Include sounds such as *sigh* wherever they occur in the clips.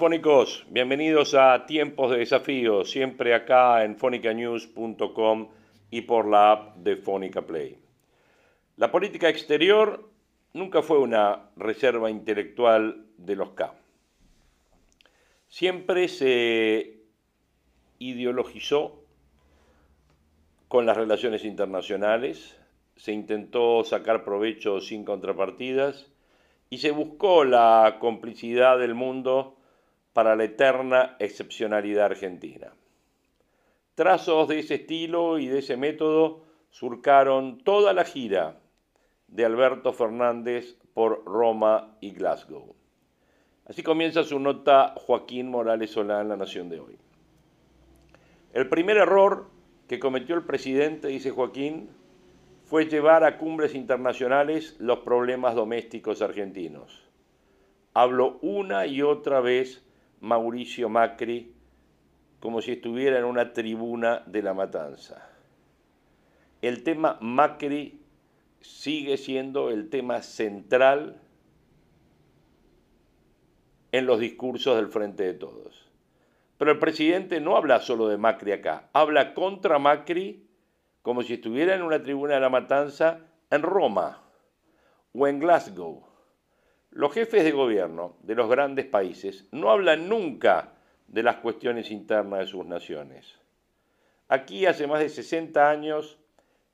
Fónicos, bienvenidos a Tiempos de Desafío, siempre acá en fonicanews.com y por la app de Fónica Play. La política exterior nunca fue una reserva intelectual de los K. Siempre se ideologizó con las relaciones internacionales, se intentó sacar provecho sin contrapartidas y se buscó la complicidad del mundo para la eterna excepcionalidad argentina. Trazos de ese estilo y de ese método surcaron toda la gira de Alberto Fernández por Roma y Glasgow. Así comienza su nota Joaquín Morales Solá en La Nación de hoy. El primer error que cometió el presidente, dice Joaquín, fue llevar a cumbres internacionales los problemas domésticos argentinos. Habló una y otra vez Mauricio Macri como si estuviera en una tribuna de la matanza. El tema Macri sigue siendo el tema central en los discursos del Frente de Todos. Pero el presidente no habla solo de Macri acá, habla contra Macri como si estuviera en una tribuna de la matanza en Roma o en Glasgow los jefes de gobierno de los grandes países no hablan nunca de las cuestiones internas de sus naciones. Aquí, hace más de 60 años,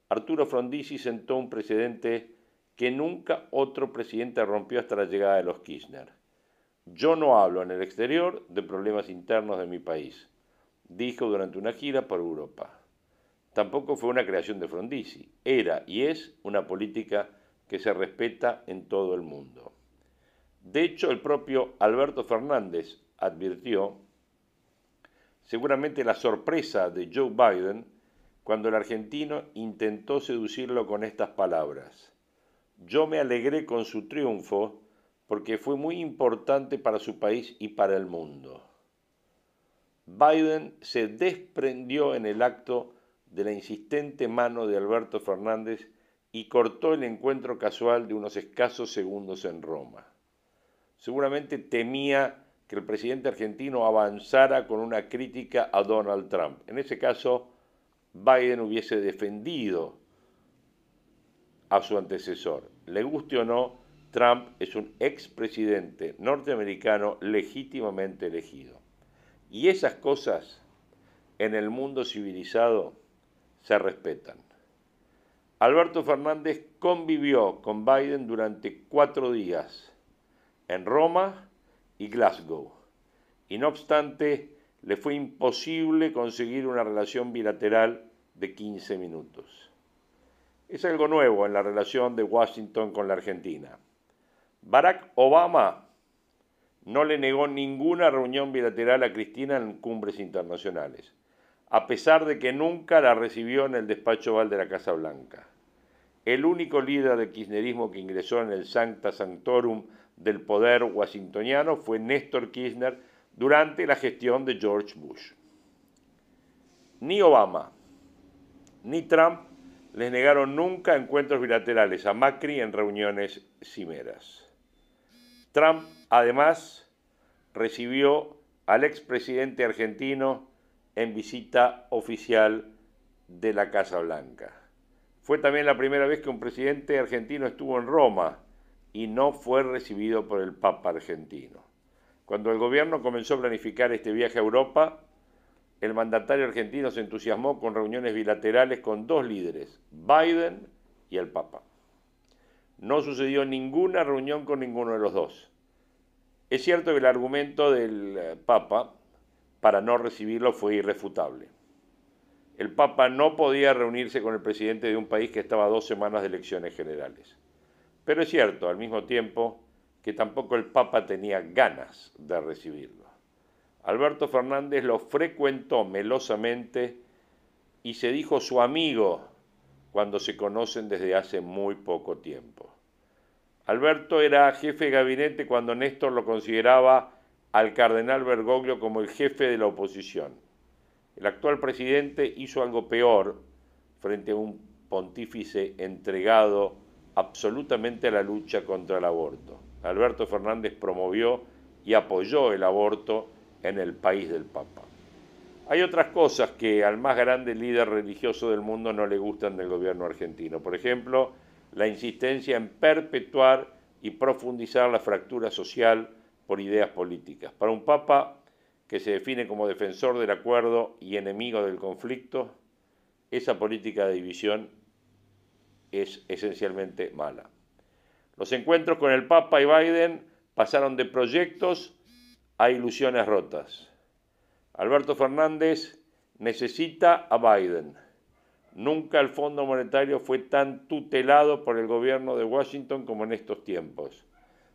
Arturo Frondizi sentó un precedente que nunca otro presidente rompió hasta la llegada de los Kirchner. Yo no hablo en el exterior de problemas internos de mi país, dijo durante una gira por Europa. Tampoco fue una creación de Frondizi, era y es una política que se respeta en todo el mundo. De hecho, el propio Alberto Fernández advirtió seguramente la sorpresa de Joe Biden cuando el argentino intentó seducirlo con estas palabras. Yo me alegré con su triunfo porque fue muy importante para su país y para el mundo. Biden se desprendió en el acto de la insistente mano de Alberto Fernández y cortó el encuentro casual de unos escasos segundos en Roma seguramente temía que el presidente argentino avanzara con una crítica a Donald Trump. En ese caso, Biden hubiese defendido a su antecesor. Le guste o no, Trump es un expresidente norteamericano legítimamente elegido. Y esas cosas en el mundo civilizado se respetan. Alberto Fernández convivió con Biden durante cuatro días en Roma y Glasgow, y no obstante le fue imposible conseguir una relación bilateral de 15 minutos. Es algo nuevo en la relación de Washington con la Argentina. Barack Obama no le negó ninguna reunión bilateral a Cristina en cumbres internacionales, a pesar de que nunca la recibió en el despacho oval de la Casa Blanca. El único líder del kirchnerismo que ingresó en el Sancta Sanctorum del poder washingtoniano fue Néstor Kirchner durante la gestión de George Bush. Ni Obama ni Trump les negaron nunca encuentros bilaterales a Macri en reuniones cimeras. Trump, además, recibió al expresidente argentino en visita oficial de la Casa Blanca. Fue también la primera vez que un presidente argentino estuvo en Roma y no fue recibido por el Papa argentino. Cuando el gobierno comenzó a planificar este viaje a Europa, el mandatario argentino se entusiasmó con reuniones bilaterales con dos líderes, Biden y el Papa. No sucedió ninguna reunión con ninguno de los dos. Es cierto que el argumento del eh, Papa para no recibirlo fue irrefutable. el Papa no podía reunirse con el presidente de un país que estaba a dos semanas de elecciones generales. Pero es cierto, al mismo tiempo, que tampoco el Papa tenía ganas de recibirlo. Alberto Fernández lo frecuentó melosamente y se dijo su amigo cuando se conocen desde hace muy poco tiempo. Alberto era jefe de gabinete cuando Néstor lo consideraba al cardenal Bergoglio como el jefe de la oposición. El actual presidente hizo algo peor frente a un pontífice entregado absolutamente la lucha contra el aborto. Alberto Fernández promovió y apoyó el aborto en el país del Papa. Hay otras cosas que al más grande líder religioso del mundo no le gustan del gobierno argentino. Por ejemplo, la insistencia en perpetuar y profundizar la fractura social por ideas políticas. Para un Papa que se define como defensor del acuerdo y enemigo del conflicto, esa política de división es esencialmente mala. Los encuentros con el Papa y Biden pasaron de proyectos a ilusiones rotas. Alberto Fernández necesita a Biden. Nunca el Fondo Monetario fue tan tutelado por el gobierno de Washington como en estos tiempos.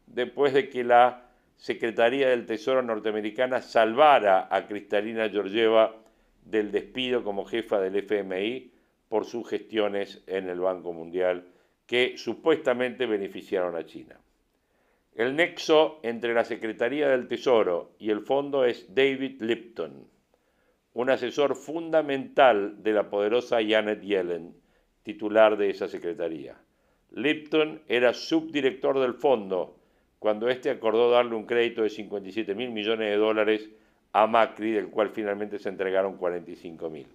Después de que la Secretaría del Tesoro norteamericana salvara a Cristalina Georgieva del despido como jefa del FMI por sus gestiones en el Banco Mundial que supuestamente beneficiaron a China. El nexo entre la Secretaría del Tesoro y el fondo es David Lipton, un asesor fundamental de la poderosa Janet Yellen, titular de esa secretaría. Lipton era subdirector del fondo cuando éste acordó darle un crédito de 57 mil millones de dólares a Macri, del cual finalmente se entregaron 45 mil.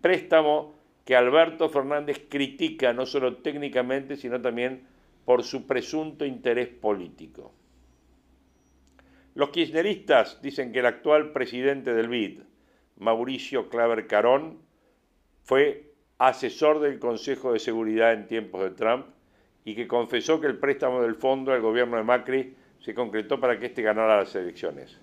Préstamo que Alberto Fernández critica no solo técnicamente, sino también por su presunto interés político. Los kirchneristas dicen que el actual presidente del BID, Mauricio Claver Carón, fue asesor del Consejo de Seguridad en tiempos de Trump y que confesó que el préstamo del fondo al gobierno de Macri se concretó para que éste ganara las elecciones.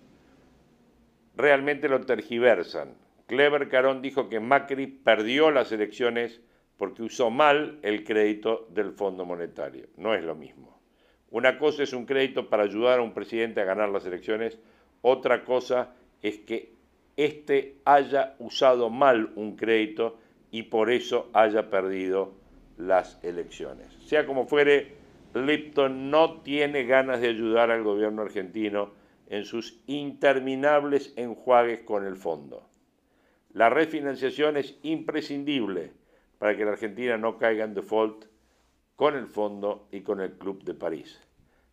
Realmente lo tergiversan. Clever Carón dijo que Macri perdió las elecciones porque usó mal el crédito del Fondo Monetario. No es lo mismo. Una cosa es un crédito para ayudar a un presidente a ganar las elecciones, otra cosa es que éste haya usado mal un crédito y por eso haya perdido las elecciones. Sea como fuere, Lipton no tiene ganas de ayudar al gobierno argentino en sus interminables enjuagues con el fondo. La refinanciación es imprescindible para que la Argentina no caiga en default con el fondo y con el Club de París,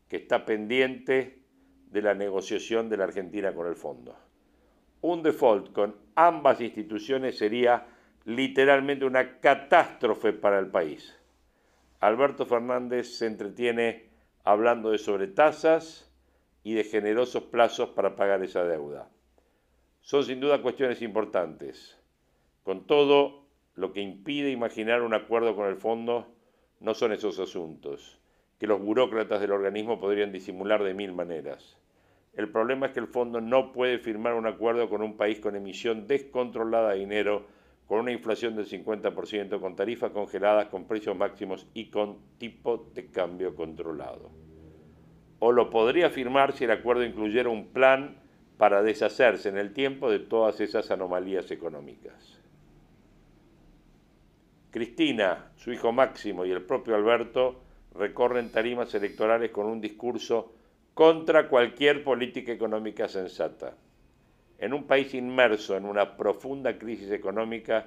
que está pendiente de la negociación de la Argentina con el fondo. Un default con ambas instituciones sería literalmente una catástrofe para el país. Alberto Fernández se entretiene hablando de sobretasas y de generosos plazos para pagar esa deuda son sin duda cuestiones importantes. Con todo, lo que impide imaginar un acuerdo con el fondo no son esos asuntos, que los burócratas del organismo podrían disimular de mil maneras. El problema es que el fondo no puede firmar un acuerdo con un país con emisión descontrolada de dinero, con una inflación del 50%, con tarifas congeladas, con precios máximos y con tipo de cambio controlado. O lo podría firmar si el acuerdo incluyera un plan para deshacerse en el tiempo de todas esas anomalías económicas. Cristina, su hijo Máximo y el propio Alberto recorren tarimas electorales con un discurso contra cualquier política económica sensata. En un país inmerso en una profunda crisis económica,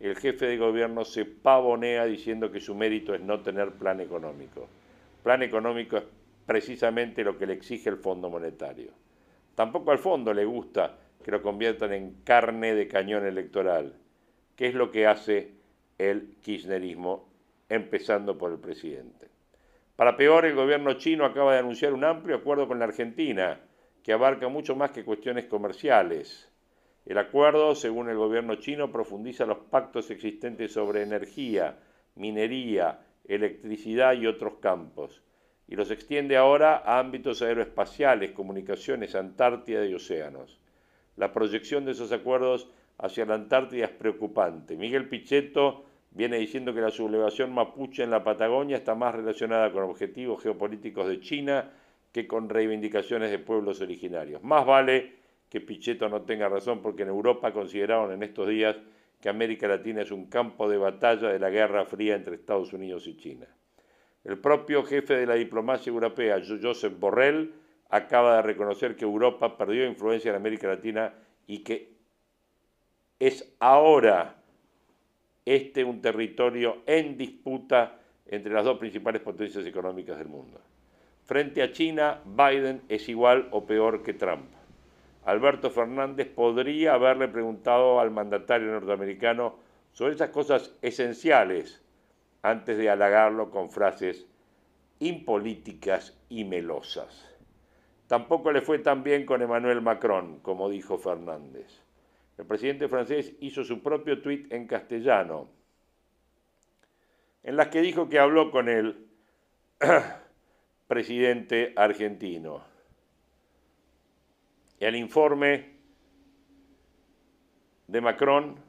el jefe de gobierno se pavonea diciendo que su mérito es no tener plan económico. Plan económico es precisamente lo que le exige el Fondo Monetario. Tampoco al fondo le gusta que lo conviertan en carne de cañón electoral, que es lo que hace el kirchnerismo, empezando por el presidente. Para peor, el gobierno chino acaba de anunciar un amplio acuerdo con la Argentina, que abarca mucho más que cuestiones comerciales. El acuerdo, según el gobierno chino, profundiza los pactos existentes sobre energía, minería, electricidad y otros campos y los extiende ahora a ámbitos aeroespaciales, comunicaciones, Antártida y océanos. La proyección de esos acuerdos hacia la Antártida es preocupante. Miguel Pichetto viene diciendo que la sublevación mapuche en la Patagonia está más relacionada con objetivos geopolíticos de China que con reivindicaciones de pueblos originarios. Más vale que Pichetto no tenga razón porque en Europa consideraron en estos días que América Latina es un campo de batalla de la Guerra Fría entre Estados Unidos y China. El propio jefe de la diplomacia europea, Joseph Borrell, acaba de reconocer que Europa perdió influencia en América Latina y que es ahora este un territorio en disputa entre las dos principales potencias económicas del mundo. Frente a China, Biden es igual o peor que Trump. Alberto Fernández podría haberle preguntado al mandatario norteamericano sobre esas cosas esenciales antes de halagarlo con frases impolíticas y melosas. Tampoco le fue tan bien con Emmanuel Macron, como dijo Fernández. El presidente francés hizo su propio tuit en castellano, en las que dijo que habló con el *clears throat* presidente argentino. El informe de Macron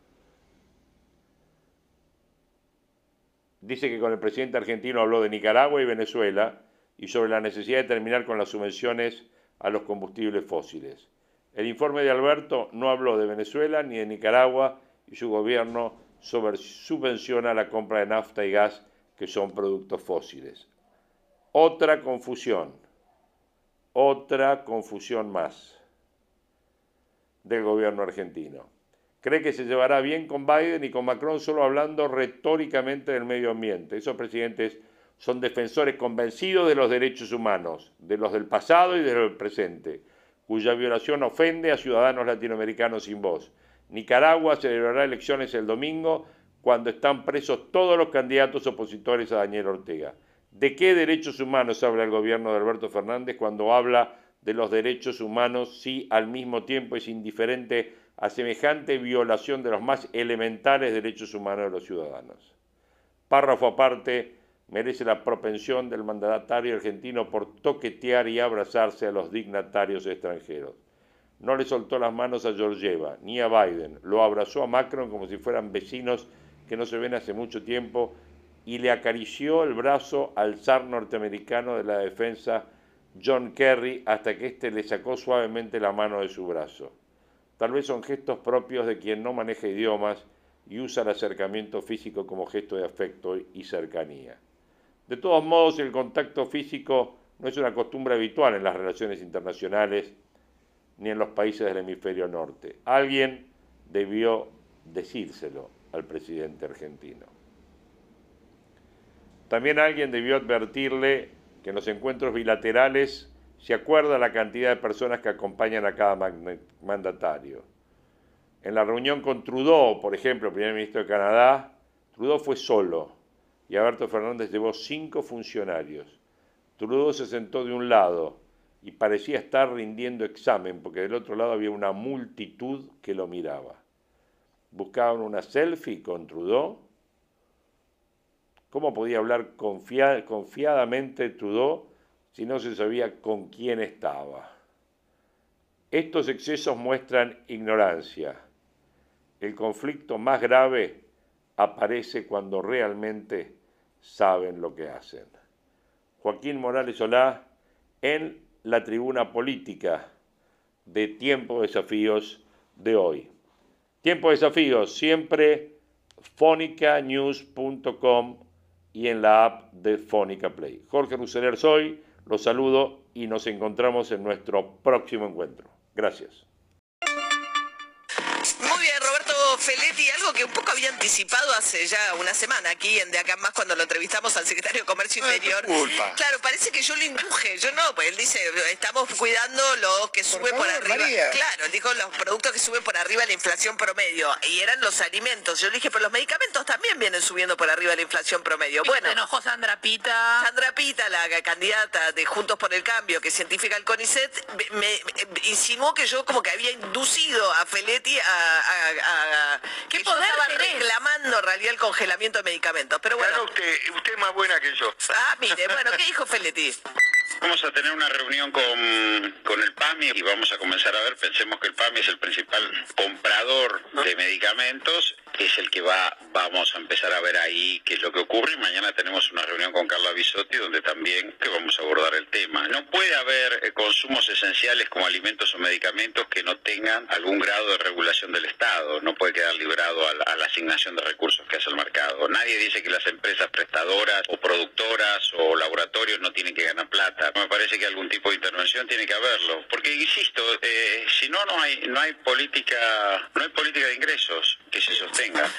dice que con el presidente argentino habló de Nicaragua y Venezuela y sobre la necesidad de terminar con las subvenciones a los combustibles fósiles. El informe de Alberto no habló de Venezuela ni de Nicaragua y su gobierno subvenciona la compra de nafta y gas que son productos fósiles. Otra confusión, otra confusión más del gobierno argentino. Cree que se llevará bien con Biden y con Macron solo hablando retóricamente del medio ambiente. Esos presidentes son defensores convencidos de los derechos humanos, de los del pasado y de los del presente cuya violación ofende a ciudadanos latinoamericanos sin voz. Nicaragua celebrará elecciones el domingo cuando están presos todos los candidatos opositores a Daniel Ortega. ¿De qué derechos humanos habla el gobierno de Alberto Fernández cuando habla de los derechos humanos si al mismo tiempo es indiferente a semejante violación de los más elementales derechos humanos de los ciudadanos? Párrafo aparte, merece la propensión del mandatario argentino por toquetear y abrazarse a los dignatarios extranjeros. No le soltó las manos a Georgieva ni a Biden, lo abrazó a Macron como si fueran vecinos que no se ven hace mucho tiempo y le acarició el brazo al zar norteamericano de la defensa John Kerry hasta que éste le sacó suavemente la mano de su brazo. Tal vez son gestos propios de quien no maneja idiomas y usa el acercamiento físico como gesto de afecto y cercanía. De todos modos, el contacto físico no es una costumbre habitual en las relaciones internacionales ni en los países del hemisferio norte. Alguien debió decírselo al presidente argentino. También alguien debió advertirle que en los encuentros bilaterales se acuerda la cantidad de personas que acompañan a cada mandatario. En la reunión con Trudeau, por ejemplo, primer ministro de Canadá, Trudeau fue solo y Alberto Fernández llevó cinco funcionarios. Trudeau se sentó de un lado y parecía estar rindiendo examen porque del otro lado había una multitud que lo miraba. Buscaban una selfie con Trudeau. ¿Cómo podía hablar confiadamente Trudeau si no se sabía con quién estaba? Estos excesos muestran ignorancia. El conflicto más grave aparece cuando realmente saben lo que hacen. Joaquín Morales Solá en la tribuna política de Tiempo de Desafíos de hoy. Tiempo de Desafíos, siempre fonicanews.com y en la app de Fónica Play. Jorge Ruseler soy, los saludo y nos encontramos en nuestro próximo encuentro. Gracias. Que un poco había anticipado hace ya una semana aquí en De Acá Más cuando lo entrevistamos al secretario de Comercio ah, Interior. Claro, parece que yo lo induje, yo no, pues él dice, estamos cuidando lo que sube por, arriba. Claro, dijo los productos que suben por arriba la inflación promedio. Y eran los alimentos. Yo le dije, pero los medicamentos también vienen subiendo por arriba la inflación promedio. Bueno. Se enojó Sandra Pita. Sandra Pita, la candidata de Juntos por el Cambio, que científica el CONICET, me, insinuó que yo como que había inducido a Feletti a ¿Qué poder estaba reclamando en realidad el congelamiento de medicamentos. Pero bueno. usted, usted es más buena que yo. Ah, mire, bueno, ¿qué dijo Feletti? Vamos a tener una reunión con, con, el PAMI y vamos a comenzar a ver, pensemos que el PAMI es el principal comprador de medicamentos, es el que va, vamos a empezar a ver ahí qué es lo que ocurre. Y mañana tenemos una reunión con Carla Bisotti donde también que vamos a abordar el tema. No puede haber eh, consumos esenciales como alimentos o medicamentos que no tengan algún grado de regulación del Estado, no puede quedar librado a la, a la asignación de recursos que hace el mercado. Nadie dice que las empresas prestadoras o productoras o laboratorios no tienen que ganar plata me parece que algún tipo de intervención tiene que haberlo, porque insisto, eh, si no no hay no hay política no hay política de ingresos que se sostenga.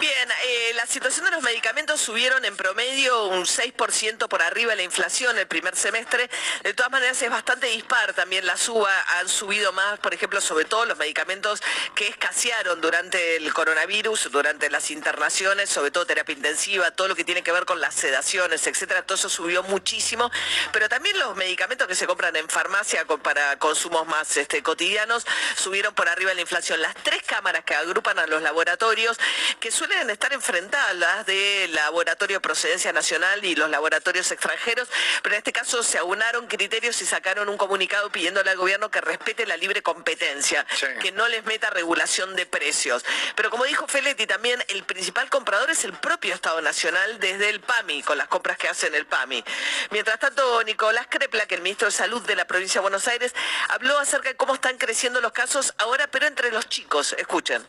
Bien, eh, la situación de los medicamentos subieron en promedio un 6% por arriba de la inflación el primer semestre. De todas maneras es bastante dispar también la suba, han subido más, por ejemplo, sobre todo los medicamentos que escasearon durante el coronavirus, durante las internaciones, sobre todo terapia intensiva, todo lo que tiene que ver con las sedaciones, etcétera, todo eso subió muchísimo, pero también los medicamentos que se compran en farmacia para consumos más este, cotidianos subieron por arriba de la inflación. Las tres cámaras que agrupan a los laboratorios, que suelen estar enfrentadas de laboratorio de procedencia nacional y los laboratorios extranjeros, pero en este caso se aunaron criterios y sacaron un comunicado pidiéndole al gobierno que respete la libre competencia, que no les meta regulación de precios. Pero como dijo Feletti, también el principal comprador es el propio Estado Nacional desde el PAMI, con las compras que hacen el PAMI. Mientras tanto, Nicolás Crepla, que el ministro de Salud de la provincia de Buenos Aires, habló acerca de cómo están creciendo los casos ahora, pero entre los chicos. Escuchen.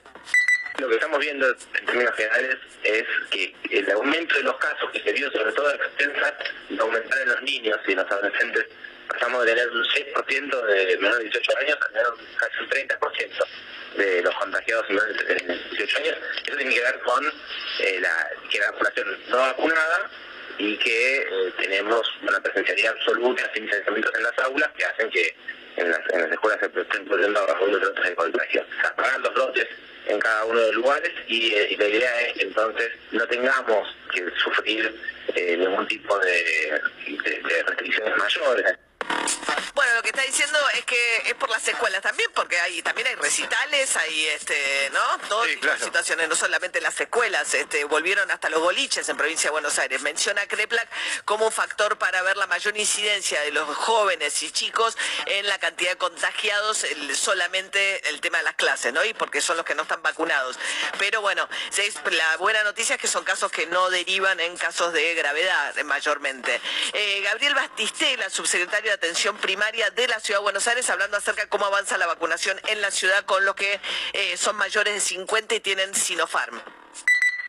Lo que estamos viendo en términos generales es que el aumento de los casos que se vio sobre todo en extensa aumentar en los niños y en los adolescentes pasamos de tener un 6% de menores de 18 años a tener casi un 30% de los contagiados menores de 18 años. Eso tiene que ver con eh, la, que la población no vacunada y que eh, tenemos una presencialidad absoluta sin distanciamientos en las aulas que hacen que en las, escuelas se estén produciendo brotes de contagio. Apagar los brotes en cada uno de los lugares y, eh, la idea es que entonces no tengamos que sufrir eh, ningún tipo de, de restricciones mayores. Bueno, lo que está diciendo es que es por las escuelas también, porque hay también hay recitales, hay este, ¿no? Todas situaciones, no solamente las escuelas, este, volvieron hasta los boliches en provincia de Buenos Aires. Menciona Kreplak como un factor para ver la mayor incidencia de los jóvenes y chicos en la cantidad de contagiados, solamente el tema de las clases, ¿no? Y porque son los que no están vacunados. Pero bueno, la buena noticia es que son casos que no derivan en casos de gravedad mayormente. Eh, Gabriel Batistela, subsecretario de Atención Primaria de la Ciudad de Buenos Aires, hablando acerca de cómo avanza la vacunación en la ciudad con los que eh, son mayores de 50 y tienen Sinopharm.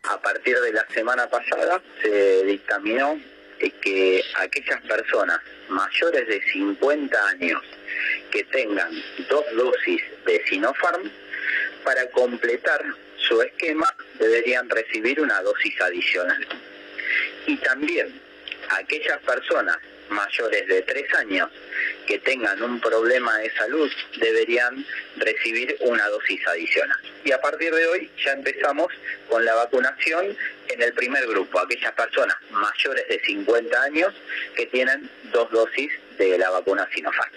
A partir de la semana pasada se dictaminó que aquellas personas mayores de 50 años que tengan dos dosis de Sinopharm, para completar su esquema deberían recibir una dosis adicional. Y también aquellas personas mayores de tres años que tengan un problema de salud deberían recibir una dosis adicional. Y a partir de hoy ya empezamos con la vacunación en el primer grupo, aquellas personas mayores de 50 años que tienen dos dosis de la vacuna Sinopharm.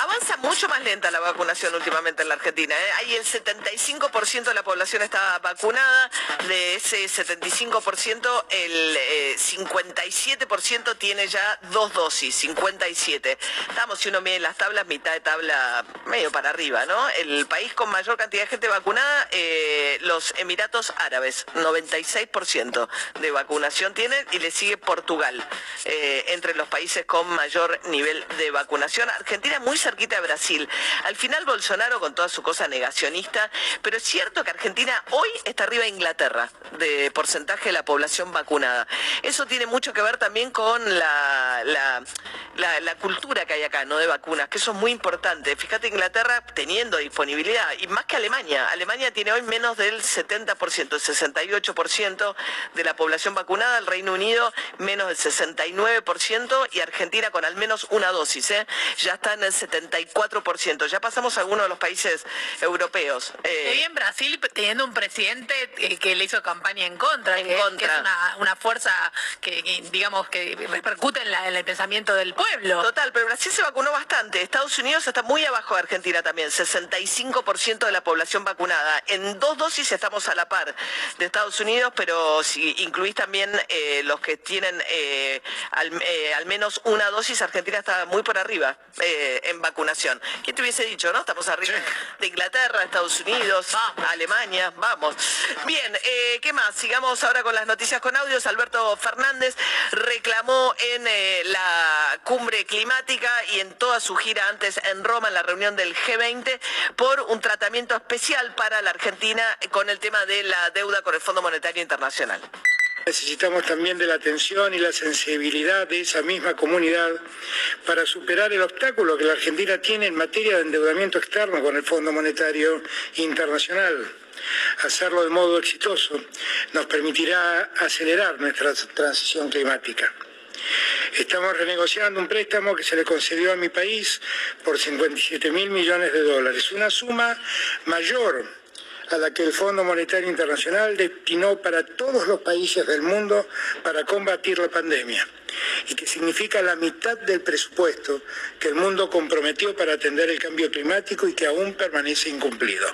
Avanza mucho más lenta la vacunación últimamente en la Argentina. ¿eh? Ahí el 75% de la población está vacunada. De ese 75%, el 57% eh, tiene ya dos dosis, 57. Estamos, si uno mide las tablas, mitad de tabla medio para arriba, ¿no? El país con mayor cantidad de gente vacunada, eh, los Emiratos Árabes, 96% de vacunación tienen y le sigue Portugal, entre los países con mayor nivel de vacunación. Argentina muy cerquita de Brasil. Al final Bolsonaro con toda su cosa negacionista, pero es cierto que Argentina hoy está arriba de Inglaterra de porcentaje de la población vacunada. Eso tiene mucho que ver también con la, la, cultura que hay acá, ¿no? De vacunas, que eso es muy importante. Fíjate Inglaterra teniendo disponibilidad, y más que Alemania. Alemania tiene hoy menos del 70%, el 68% de la población vacunada, el Reino Unido menos del 69% y Argentina con al menos una dosis, ¿eh? Ya está en el 70 74%. Ya pasamos a algunos de los países europeos. Eh, y en Brasil teniendo un presidente eh, que le hizo campaña en contra, en contra. que es una, fuerza que, digamos, que repercute en, el pensamiento del pueblo. Total, pero Brasil se vacunó bastante. Estados Unidos está muy abajo de Argentina también, 65% de la población vacunada. En dos dosis estamos a la par de Estados Unidos, pero si incluís también eh, los que tienen eh, eh, al, menos una dosis, Argentina está muy por arriba en vacunación. ¿Quién te hubiese dicho, no? Estamos arriba de Inglaterra, Estados Unidos, Alemania, vamos. Bien, ¿qué más? Sigamos ahora con las noticias con audios. Alberto Fernández reclamó en la cumbre climática y en toda su gira antes en Roma, en la reunión del G20, por un tratamiento especial para la Argentina con el tema de la deuda con el Fondo Monetario Internacional. Necesitamos también de la atención y la sensibilidad de esa misma comunidad para superar el obstáculo que la Argentina tiene en materia de endeudamiento externo con el Fondo Monetario Internacional. Hacerlo de modo exitoso nos permitirá acelerar nuestra transición climática. Estamos renegociando un préstamo que se le concedió a mi país por 57 mil millones de dólares, una suma mayor a la que el Fondo Monetario Internacional destinó para todos los países del mundo para combatir la pandemia y que significa la mitad del presupuesto que el mundo comprometió para atender el cambio climático y que aún permanece incumplido.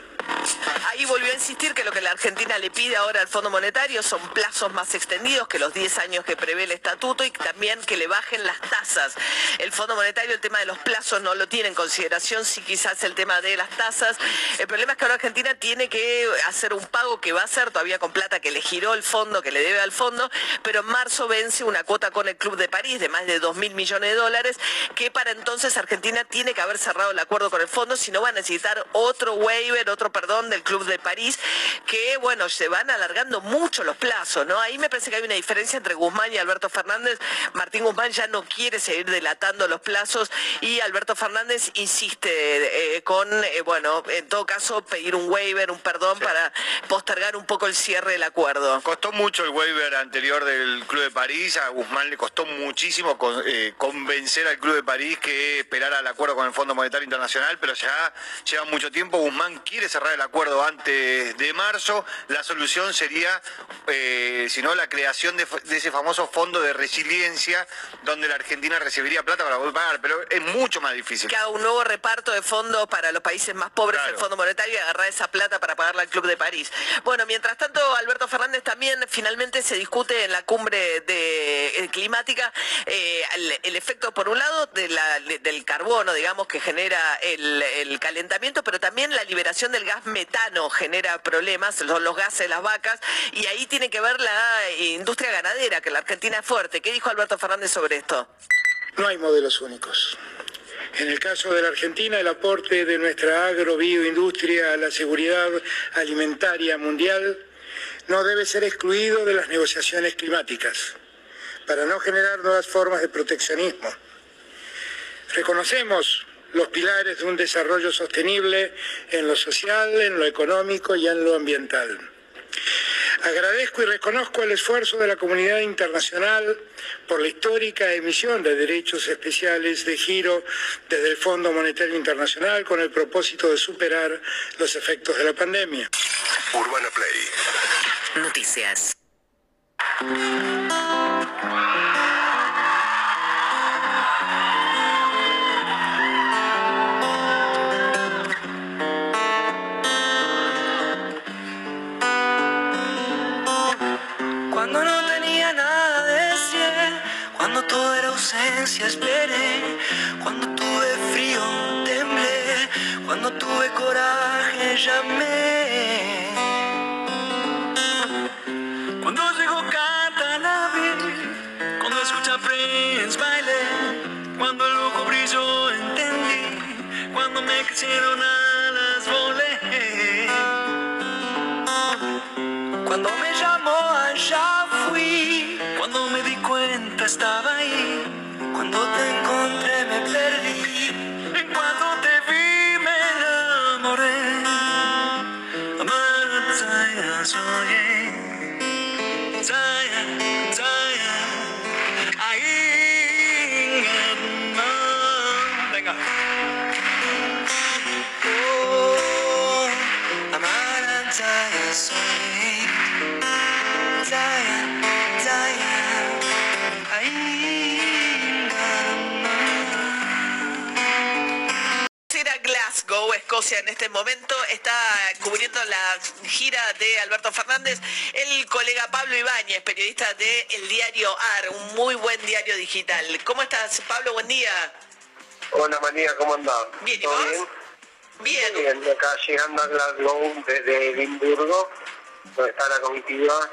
Ahí volvió a insistir que lo que la Argentina le pide ahora al Fondo Monetario son plazos más extendidos que los 10 años que prevé el estatuto y también que le bajen las tasas. El Fondo Monetario el tema de los plazos no lo tiene en consideración, sí quizás el tema de las tasas. El problema es que ahora Argentina tiene que hacer un pago que va a hacer todavía con plata que le giró el fondo, que le debe al fondo, pero en marzo vence una cuota con el Club de París de más de 2 mil millones de dólares, que para entonces Argentina tiene que haber cerrado el acuerdo con el fondo, si no va a necesitar otro waiver, otro perdón del Club de París, que bueno, se van alargando mucho los plazos, ¿no? Ahí me parece que hay una diferencia entre Guzmán y Alberto Fernández. Martín Guzmán ya no quiere seguir delatando los plazos y Alberto Fernández insiste eh, con, eh, bueno, en todo caso, pedir un waiver, un perdón para postergar un poco el cierre del acuerdo. Costó mucho el waiver anterior del Club de París, a Guzmán le costó muchísimo eh, convencer al Club de París que esperara el acuerdo con el Fondo Monetario Internacional, pero ya lleva mucho tiempo, Guzmán quiere cerrar el acuerdo antes de marzo. La solución sería, eh, si no, la creación de, ese famoso fondo de resiliencia donde la Argentina recibiría plata para poder pagar, pero es mucho más difícil. Que haga un nuevo reparto de fondos para los países más pobres del Fondo Monetario y agarrar esa plata para pagarla al Club de París. Bueno, mientras tanto, Alberto Fernández también finalmente se discute en la cumbre de, eh, climática eh, el, efecto, por un lado, del carbono, digamos, que genera el, el calentamiento, pero también la liberación del gas metano genera problemas, los gases de las vacas, y ahí tiene que ver la industria ganadera, que la Argentina es fuerte. ¿Qué dijo Alberto Fernández sobre esto? No hay modelos únicos. En el caso de la Argentina, el aporte de nuestra agrobioindustria a la seguridad alimentaria mundial no debe ser excluido de las negociaciones climáticas para no generar nuevas formas de proteccionismo. Reconocemos los pilares de un desarrollo sostenible en lo social, en lo económico y en lo ambiental. Agradezco y reconozco el esfuerzo de la comunidad internacional por la histórica emisión de derechos especiales de giro desde el Fondo Monetario Internacional con el propósito de superar los efectos de la pandemia. Urbana Play. Noticias. Esperé, cuando tuve frío temblé, cuando tuve coraje llamé. Cuando llegó vi, cuando escucha Prince bailé, cuando el ojo brilló entendí, cuando me quisieron alas volé. Cuando me llamó allá fui, Escocia, en este momento. Está cubriendo la gira de Alberto Fernández, el colega Pablo Ibáñez, periodista de El Diario AR, un muy buen diario digital. ¿Cómo estás, Pablo? Buen día. Hola, María, ¿cómo andás? Bien, ¿y ¿Todo vos? bien? Bien. Bien, acá llegando a Glasgow desde Edimburgo, donde está la comitiva,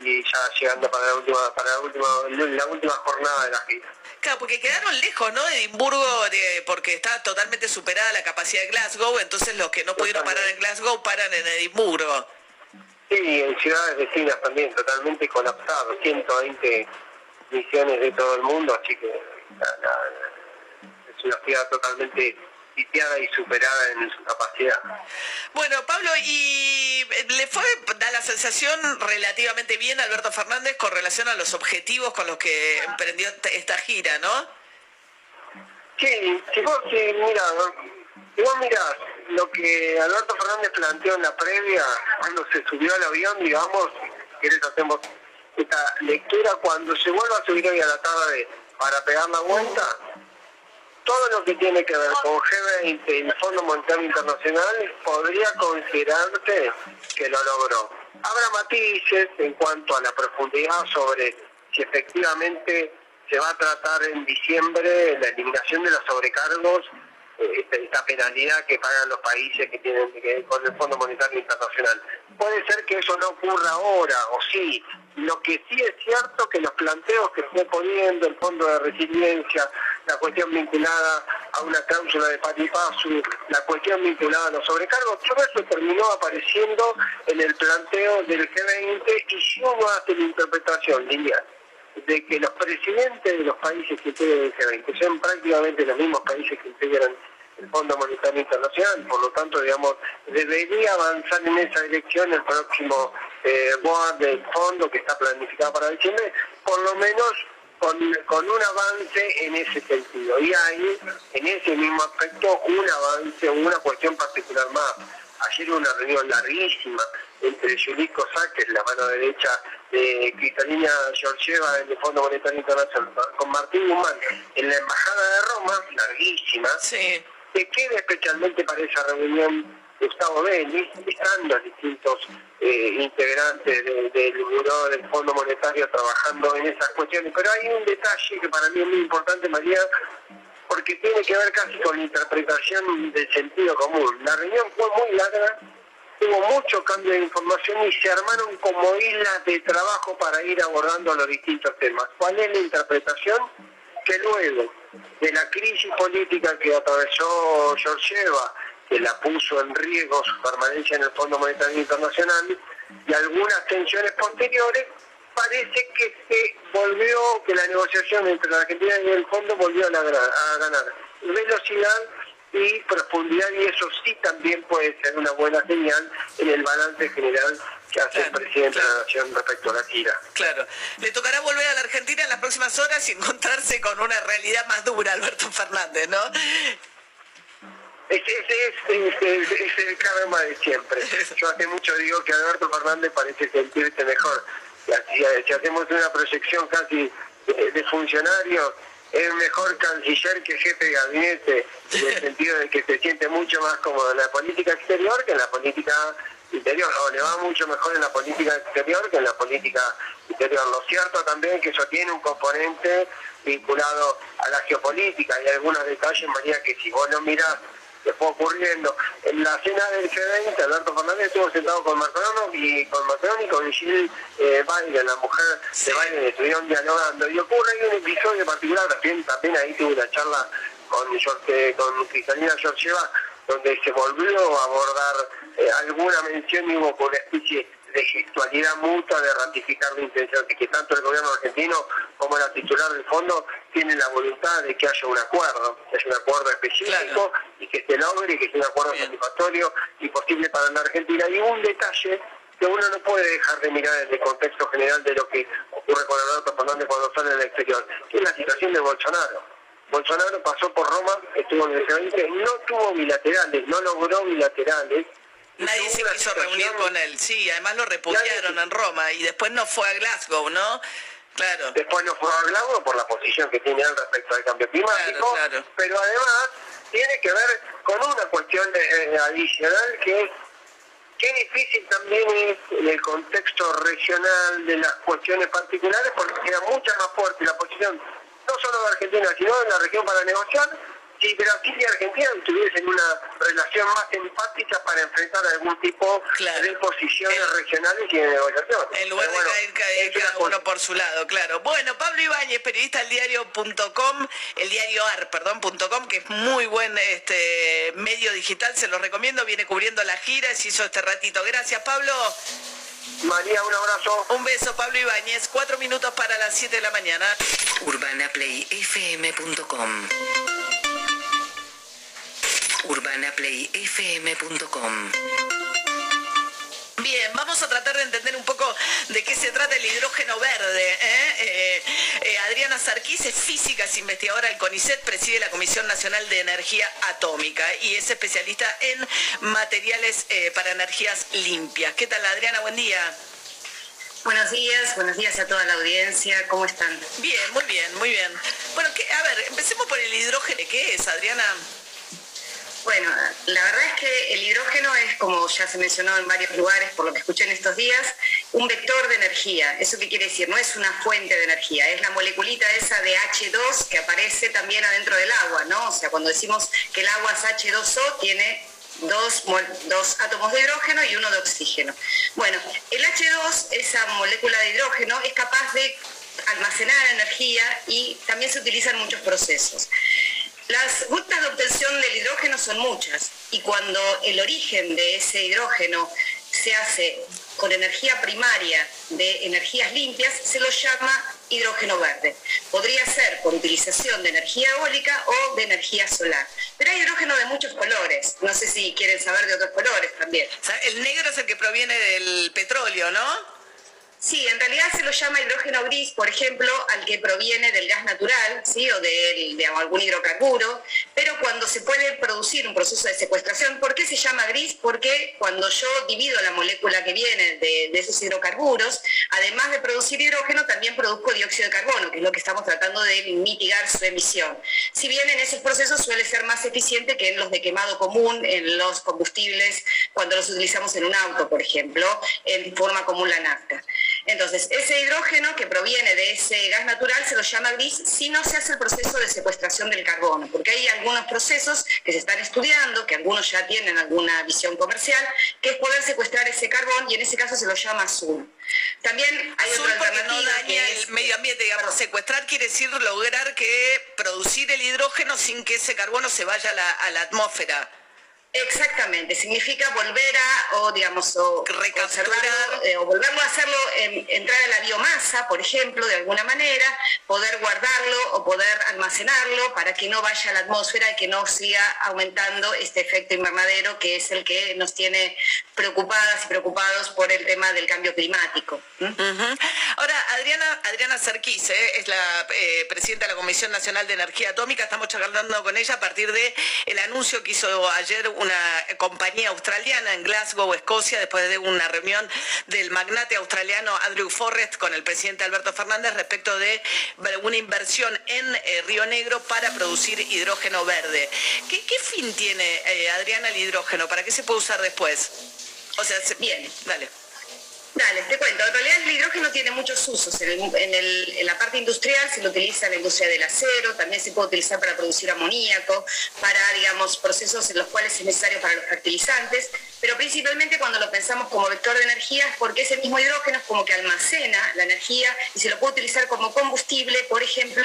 y ya llegando para la última, para la última, la última jornada de la gira. Claro, porque quedaron lejos, ¿no? Edimburgo, de- porque está totalmente superada la capacidad de Glasgow, entonces los que no pudieron parar en Glasgow paran en Edimburgo. Sí, en ciudades vecinas también, totalmente colapsado, 120 misiones de todo el mundo, así que la- la- es una ciudad totalmente sitiada y superada en su capacidad. Bueno, Pablo, y eh, le fue, da la sensación relativamente bien a Alberto Fernández con relación a los objetivos con los que emprendió esta gira, ¿no? Sí, si vos, sí, mira, si vos mirás lo que Alberto Fernández planteó en la previa, cuando se subió al avión, digamos, si querés hacemos esta lectura, cuando se vuelva a subir hoy a la tarde para pegar la vuelta, todo lo que tiene que ver con G20 y el Fondo Monetario Internacional podría considerarse que lo logró. Habrá matices en cuanto a la profundidad sobre si efectivamente se va a tratar en diciembre la eliminación de los sobrecargos, eh, esta, penalidad que pagan los países que tienen que con el Fondo Monetario Internacional. Puede ser que eso no ocurra ahora, o sí. Lo que sí es cierto que los planteos que fue poniendo el Fondo de Resiliencia, la cuestión vinculada a una cláusula de patipasu, la cuestión vinculada a los sobrecargos, todo eso terminó apareciendo en el planteo del G20 y si uno hace la interpretación lineal de que los presidentes de los países que integran el G20 sean prácticamente los mismos países que integran el Fondo Monetario Internacional, por lo tanto, digamos, debería avanzar en esa dirección el próximo eh, board del fondo que está planificado para diciembre, por lo menos con, con un avance en ese sentido. Y hay, en ese mismo aspecto, un avance, una cuestión particular más. Ayer una reunión larguísima entre Julie Cossack, que es la mano derecha de Cristalina Georgieva en el Fondo Monetario Internacional, con Martín Guzmán en la Embajada de Roma, larguísima, que queda especialmente para esa reunión Gustavo Belli, están los distintos eh, integrantes de- del Buró del Fondo Monetario trabajando en esas cuestiones, pero hay un detalle que para mí es muy importante, María, porque tiene que ver casi con la interpretación del sentido común. La reunión fue muy larga, hubo mucho cambio de información y se armaron como islas de trabajo para ir abordando los distintos temas. ¿Cuál es la interpretación? Que luego de la crisis política que atravesó Georgieva, que la puso en riesgo su permanencia en el Fondo Monetario Internacional, y algunas tensiones posteriores, parece que se volvió, que la negociación entre la Argentina y el fondo volvió a, la- a ganar. Velocidad y profundidad y eso sí también puede ser una buena señal en el balance general que hace el presidente de la Nación respecto a la gira. Claro. Le tocará volver a la Argentina en las próximas horas y encontrarse con una realidad más dura, Alberto Fernández, ¿no? Ese, es, es- ese es el karma de siempre. Yo hace mucho digo que Alberto Fernández parece sentirse mejor. Si hacemos una proyección casi de, de funcionario, es mejor canciller que jefe de gabinete, en el *laughs* sentido de que se siente mucho más cómodo en la política exterior que en la política interior. O le va mucho mejor en la política exterior que en la política interior. Lo cierto también que eso tiene un componente vinculado a la geopolítica. Hay algunos detalles, María, que si vos no mirás que fue ocurriendo. En la cena del G20, Alberto Fernández estuvo sentado con Macron y con Macron y con Jill eh, Biden, la mujer de Biden, estuvieron dialogando. Y ocurre ahí un episodio particular, también, también ahí tuve una charla con, George- con Cristalina Georgieva, donde se volvió a abordar eh, alguna mención y hubo una especie de gestualidad mutua de ratificar la intención de que tanto el gobierno argentino como la titular del fondo tienen la voluntad de que haya un acuerdo, que haya un acuerdo específico y que se logre y que sea un acuerdo satisfactorio y posible para la Argentina. Y un detalle que uno no puede dejar de mirar en el contexto general de lo que ocurre con Alberto Fernández cuando sale al exterior, que es la situación de Bolsonaro. Bolsonaro pasó por Roma, estuvo en el G20, no tuvo bilaterales, no logró bilaterales. Nadie se quiso reunir con él, sí, además lo repudiaron en Roma y después no fue a Glasgow, ¿no? Claro. Después no fue a Glasgow por la posición que tiene él respecto al cambio climático, pero además tiene que ver con una cuestión eh, adicional que es qué difícil también es en el contexto regional de las cuestiones particulares porque queda mucha más fuerte la posición no solo de Argentina sino de la región para negociar si Brasil y Argentina tuviesen una relación más empática para enfrentar algún tipo de posiciones regionales y de negociación. En lugar de caer, cada uno por su lado, claro. Bueno, Pablo Ibáñez, periodista del diario.com, el diario AR, perdón, .com, que es muy buen este medio digital, se lo recomiendo, viene cubriendo la gira, se hizo este ratito. Gracias, Pablo. María, un abrazo. Un beso, Pablo Ibáñez. Cuatro minutos para las 7 de la mañana. UrbanaPlayFM.com urbanaplayfm.com Bien, vamos a tratar de entender un poco de qué se trata el hidrógeno verde. ¿eh? Eh, eh, Adriana Sarquís es física, es investigadora del CONICET, preside la Comisión Nacional de Energía Atómica y es especialista en materiales para energías limpias. ¿Qué tal, Adriana? Buen día. Buenos días, buenos días a toda la audiencia, ¿cómo están? Bien, muy bien, muy bien. Bueno, a ver, empecemos por el hidrógeno. ¿Qué es, Adriana? Bueno, la verdad es que el hidrógeno es, como ya se mencionó en varios lugares, por lo que escuché en estos días, un vector de energía. ¿Eso qué quiere decir? No es una fuente de energía, es la moleculita esa de H2 que aparece también adentro del agua, ¿no? O sea, cuando decimos que el agua es H2O, tiene Dos, dos, átomos de hidrógeno y uno de oxígeno. Bueno, el H2, esa molécula de hidrógeno, es capaz de almacenar energía y también se utiliza en muchos procesos. Las rutas de obtención del hidrógeno son muchas y cuando el origen de ese hidrógeno se hace con energía primaria de energías limpias, se lo llama hidrógeno verde. Podría ser por utilización de energía eólica o de energía solar. Pero hay hidrógeno de muchos colores. No sé si quieren saber de otros colores también. el negro es el que proviene del petróleo, ¿no? Sí, en realidad se lo llama hidrógeno gris, por ejemplo, al que proviene del gas natural, ¿sí? o de, algún hidrocarburo, pero cuando se puede producir un proceso de secuestración, ¿por qué se llama gris? Porque cuando yo divido la molécula que viene de, esos hidrocarburos, además de producir hidrógeno, también produzco dióxido de carbono, que es lo que estamos tratando de mitigar su emisión. Si bien en esos procesos suele ser más eficiente que en los de quemado común, en los combustibles, cuando los utilizamos en un auto, por ejemplo, en forma común la nafta. Entonces, ese hidrógeno que proviene de ese gas natural se lo llama gris si no se hace el proceso de secuestración del carbono, porque hay algunos procesos que se están estudiando, que algunos ya tienen alguna visión comercial, que es poder secuestrar ese carbón y en ese caso se lo llama azul. También hay azul otra alternativa no daña el medio ambiente, digamos, secuestrar quiere decir lograr que producir el hidrógeno sin que ese carbono se vaya a la atmósfera. Exactamente, significa volver a, o digamos, o conservarlo, eh, o volverlo a hacerlo, entrar a la biomasa, por ejemplo, de alguna manera, poder guardarlo o poder almacenarlo para que no vaya a la atmósfera y que no siga aumentando este efecto invernadero que es el que nos tiene preocupadas y preocupados por el tema del cambio climático. Ahora, Adriana, Adriana Sarquís eh, es la eh, presidenta de la Comisión Nacional de Energía Atómica, estamos charlando con ella a partir de el anuncio que hizo ayer una compañía australiana en Glasgow, Escocia, después de una reunión del magnate australiano Andrew Forrest con el presidente Alberto Fernández respecto de una inversión en eh, Río Negro para producir hidrógeno verde. ¿Qué, fin tiene, eh, Adriana, el hidrógeno? ¿Para qué se puede usar después? O sea, bien, dale. Dale, te cuento. En realidad el hidrógeno tiene muchos usos. En, la parte industrial se lo utiliza en la industria del acero, también se puede utilizar para producir amoníaco, para, digamos, procesos en los cuales es necesario para los fertilizantes, pero principalmente cuando lo pensamos como vector de energía es porque ese mismo hidrógeno es como que almacena la energía y se lo puede utilizar como combustible, por ejemplo,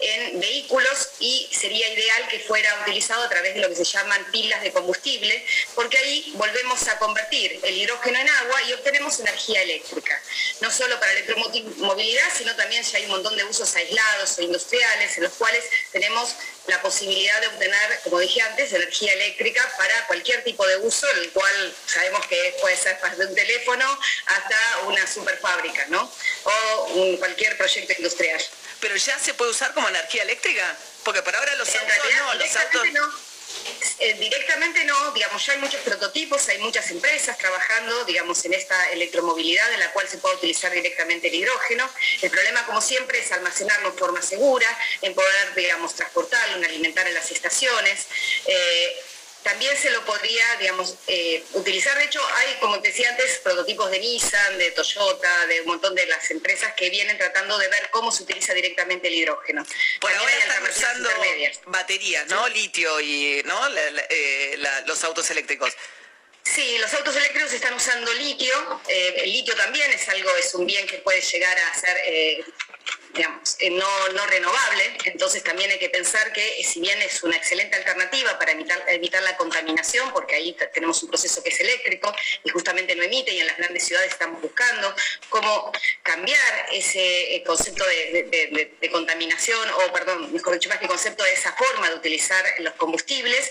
en vehículos y sería ideal que fuera utilizado a través de lo que se llaman pilas de combustible, porque ahí volvemos a convertir el hidrógeno en agua y obtenemos energía eléctrica, no solo para la electromovilidad, sino también si hay un montón de usos aislados o industriales en los cuales tenemos la posibilidad de obtener, como dije antes, energía eléctrica para cualquier tipo de uso, el cual sabemos que puede ser desde un teléfono hasta una superfábrica, ¿no? O cualquier proyecto industrial. Pero ya se puede usar como energía eléctrica, porque por ahora los autos no, los autos... No Eh, directamente no, digamos, ya hay muchos prototipos, hay muchas empresas trabajando, digamos, en esta electromovilidad en la cual se puede utilizar directamente el hidrógeno. El problema, como siempre, es almacenarlo en forma segura, en poder, digamos, transportarlo, en alimentar en las estaciones. Eh, también se lo podría, digamos, eh, utilizar. De hecho, hay, como te decía antes, prototipos de Nissan, de Toyota, de un montón de las empresas que vienen tratando de ver cómo se utiliza directamente el hidrógeno. Por ahora están usando baterías, ¿no? Litio y ¿no? Eh, los autos eléctricos. Sí, los autos eléctricos están usando litio. Eh, el litio también es algo, es un bien que puede llegar a ser digamos, eh, no, no, renovable, entonces también hay que pensar que eh, si bien es una excelente alternativa para evitar, evitar la contaminación, porque ahí tenemos un proceso que es eléctrico y justamente no emite y en las grandes ciudades estamos buscando cómo cambiar ese eh, concepto de, contaminación, o perdón, mejor dicho más que concepto de esa forma de utilizar los combustibles,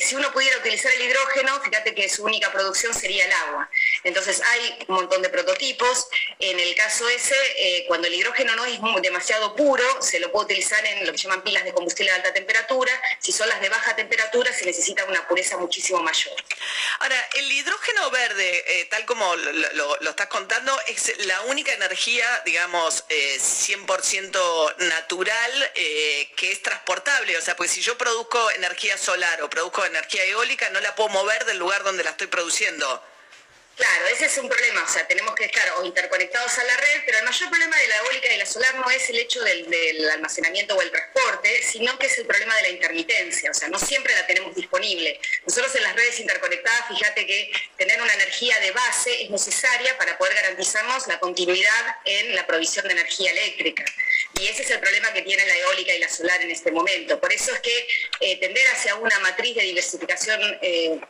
si uno pudiera utilizar el hidrógeno, fíjate que su única producción sería el agua. Entonces hay un montón de prototipos, en el caso ese, cuando el hidrógeno no es demasiado puro, se lo puede utilizar en lo que llaman pilas de combustible de alta temperatura. Si son las de baja temperatura, se necesita una pureza muchísimo mayor. Ahora, el hidrógeno verde, eh, tal como lo, estás contando, es la única energía, digamos, 100% eh, natural eh, que es transportable. O sea, pues si yo produzco energía solar o produzco energía eólica, no la puedo mover del lugar donde la estoy produciendo. Claro, ese es un problema, o sea, tenemos que estar interconectados a la red, pero el mayor problema de la eólica y la solar no es el hecho del, almacenamiento o el transporte, sino que es el problema de la intermitencia, o sea, no siempre la tenemos disponible. Nosotros en las redes interconectadas, fíjate que tener una energía de base es necesaria para poder garantizarnos la continuidad en la provisión de energía eléctrica. Y ese es el problema que tiene la eólica y la solar en este momento. Por eso es que eh, tender hacia una matriz de diversificación eh,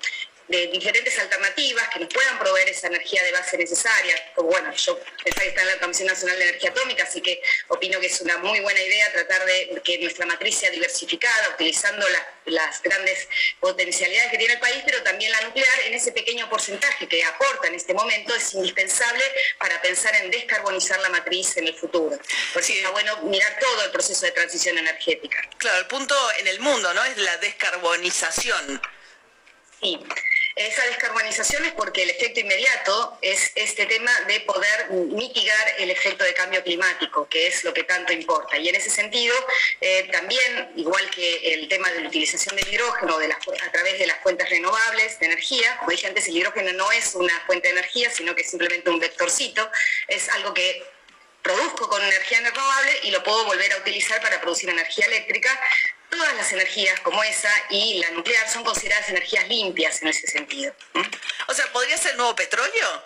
de diferentes alternativas que nos puedan proveer esa energía de base necesaria. Como bueno, yo pensaba que está en la Comisión Nacional de Energía Atómica, así que opino que es una muy buena idea tratar de que nuestra matriz sea diversificada, utilizando las grandes potencialidades que tiene el país, pero también la nuclear en ese pequeño porcentaje que aporta en este momento es indispensable para pensar en descarbonizar la matriz en el futuro. Por eso está bueno mirar todo el proceso de transición energética. Claro, el punto en el mundo, ¿no? Es la descarbonización. Sí. Esa descarbonización es porque el efecto inmediato es este tema de poder mitigar el efecto de cambio climático, que es lo que tanto importa. Y en ese sentido, eh, también, igual que el tema de la utilización del hidrógeno a través de las fuentes renovables de energía, como dije antes, el hidrógeno no es una fuente de energía, sino que es simplemente un vectorcito, es algo que produzco con energía renovable y lo puedo volver a utilizar para producir energía eléctrica, todas las energías como esa y la nuclear son consideradas energías limpias en ese sentido. O sea, ¿podría ser nuevo petróleo?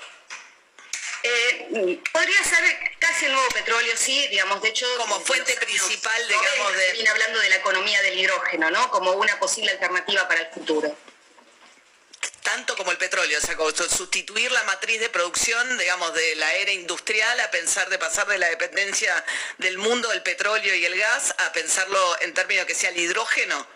Eh, podría ser casi el nuevo petróleo, sí, digamos, de hecho... Como fuente principal, digamos, de... Hablando de la economía del hidrógeno, ¿no? Como una posible alternativa para el futuro tanto como el petróleo, o sea, sustituir la matriz de producción, digamos, de la era industrial a pensar de pasar de la dependencia del mundo del petróleo y el gas a pensarlo en términos que sea el hidrógeno?